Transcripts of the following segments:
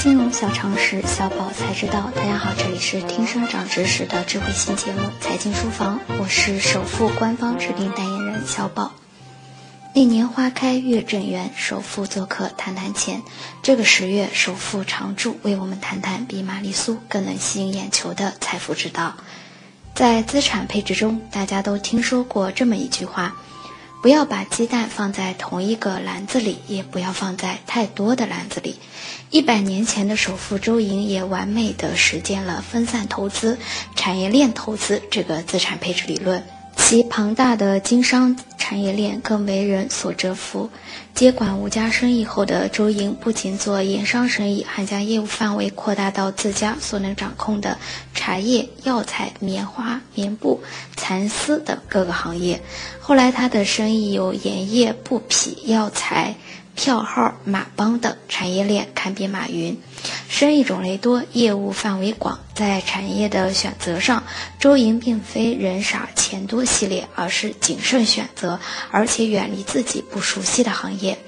金融小常识，小宝才知道。大家好，这里是听生长知识的智慧新节目《财经书房》，我是首富官方指定代言人小宝。那年花开月正圆，首富做客谈谈钱。这个十月，首富常驻为我们谈谈比玛丽苏更能吸引眼球的财富之道。在资产配置中，大家都听说过这么一句话。不要把鸡蛋放在同一个篮子里，也不要放在太多的篮子里。一百年前的首富周莹也完美的实践了分散投资、产业链投资这个资产配置理论。其庞大的经商产业链更为人所折服。接管吴家生意后的周莹，不仅做盐商生意，还将业务范围扩大到自家所能掌控的茶叶、药材、棉花、棉布、蚕丝等各个行业。后来，他的生意有盐业、布匹、药材。票号、马帮等产业链堪比马云，生意种类多，业务范围广。在产业的选择上，周莹并非人傻钱多系列，而是谨慎选择，而且远离自己不熟悉的行业。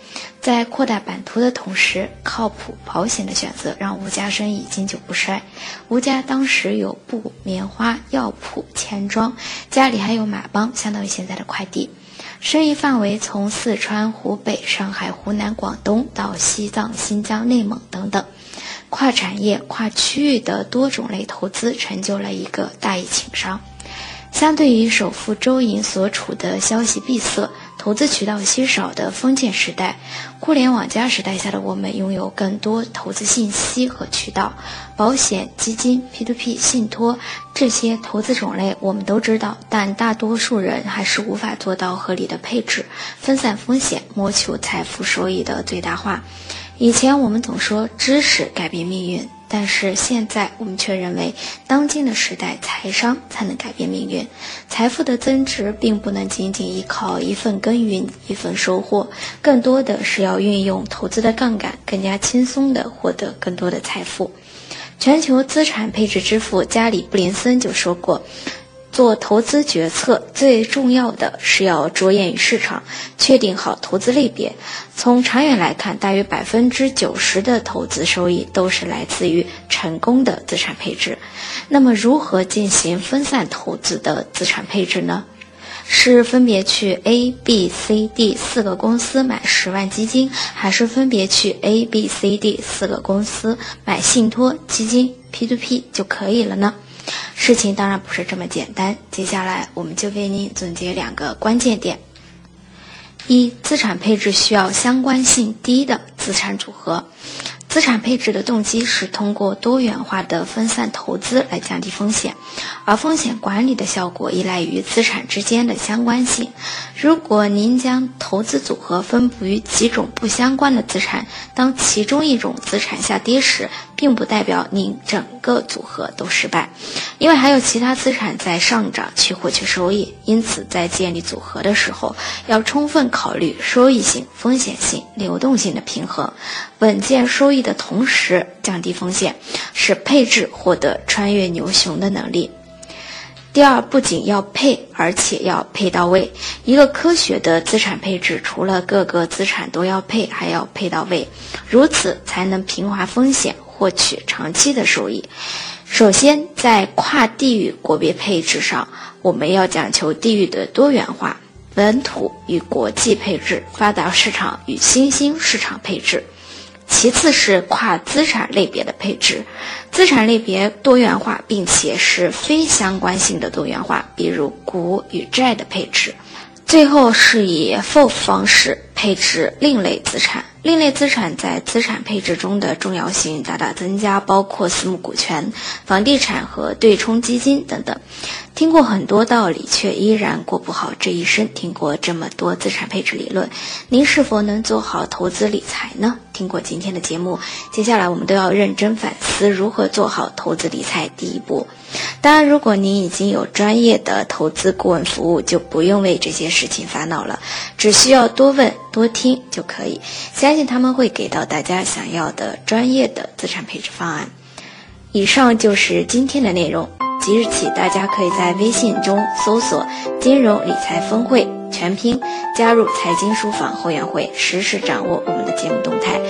在扩大版图的同时，靠谱保险的选择让吴家生意经久不衰。吴家当时有布、棉花、药铺、钱庄，家里还有马帮，相当于现在的快递。生意范围从四川、湖北、上海、湖南、广东到西藏、新疆、内蒙等等，跨产业、跨区域的多种类投资，成就了一个大义情商。相对于首富周莹所处的消息闭塞。投资渠道稀少的封建时代，互联网加时代下的我们拥有更多投资信息和渠道，保险、基金、P2P、信托这些投资种类我们都知道，但大多数人还是无法做到合理的配置、分散风险、谋求财富收益的最大化。以前我们总说知识改变命运。但是现在我们却认为，当今的时代，财商才能改变命运。财富的增值并不能仅仅依靠一份耕耘一份收获，更多的是要运用投资的杠杆，更加轻松地获得更多的财富。全球资产配置之父加里布林森就说过。做投资决策最重要的是要着眼于市场，确定好投资类别。从长远来看，大约百分之九十的投资收益都是来自于成功的资产配置。那么，如何进行分散投资的资产配置呢？是分别去 A、B、C、D 四个公司买十万基金，还是分别去 A、B、C、D 四个公司买信托基金 P2P 就可以了呢？事情当然不是这么简单，接下来我们就为您总结两个关键点：一、资产配置需要相关性低的资产组合。资产配置的动机是通过多元化的分散投资来降低风险，而风险管理的效果依赖于资产之间的相关性。如果您将投资组合分布于几种不相关的资产，当其中一种资产下跌时，并不代表您整个组合都失败，因为还有其他资产在上涨去获取收益。因此，在建立组合的时候，要充分考虑收益性、风险性、流动性的平衡，稳健收益的同时降低风险，使配置获得穿越牛熊的能力。第二，不仅要配，而且要配到位。一个科学的资产配置，除了各个资产都要配，还要配到位，如此才能平滑风险。获取长期的收益。首先，在跨地域国别配置上，我们要讲求地域的多元化，本土与国际配置，发达市场与新兴市场配置。其次是跨资产类别的配置，资产类别多元化，并且是非相关性的多元化，比如股与债的配置。最后是以 FOF 方式配置另类资产。另类资产在资产配置中的重要性大大增加，包括私募股权、房地产和对冲基金等等。听过很多道理，却依然过不好这一生。听过这么多资产配置理论，您是否能做好投资理财呢？听过今天的节目，接下来我们都要认真反思如何做好投资理财第一步。当然，如果您已经有专业的投资顾问服务，就不用为这些事情烦恼了，只需要多问多听就可以。相信他们会给到大家想要的专业的资产配置方案。以上就是今天的内容。即日起，大家可以在微信中搜索“金融理财峰会”全拼，加入财经书房会员会，实时掌握我们的节目动态。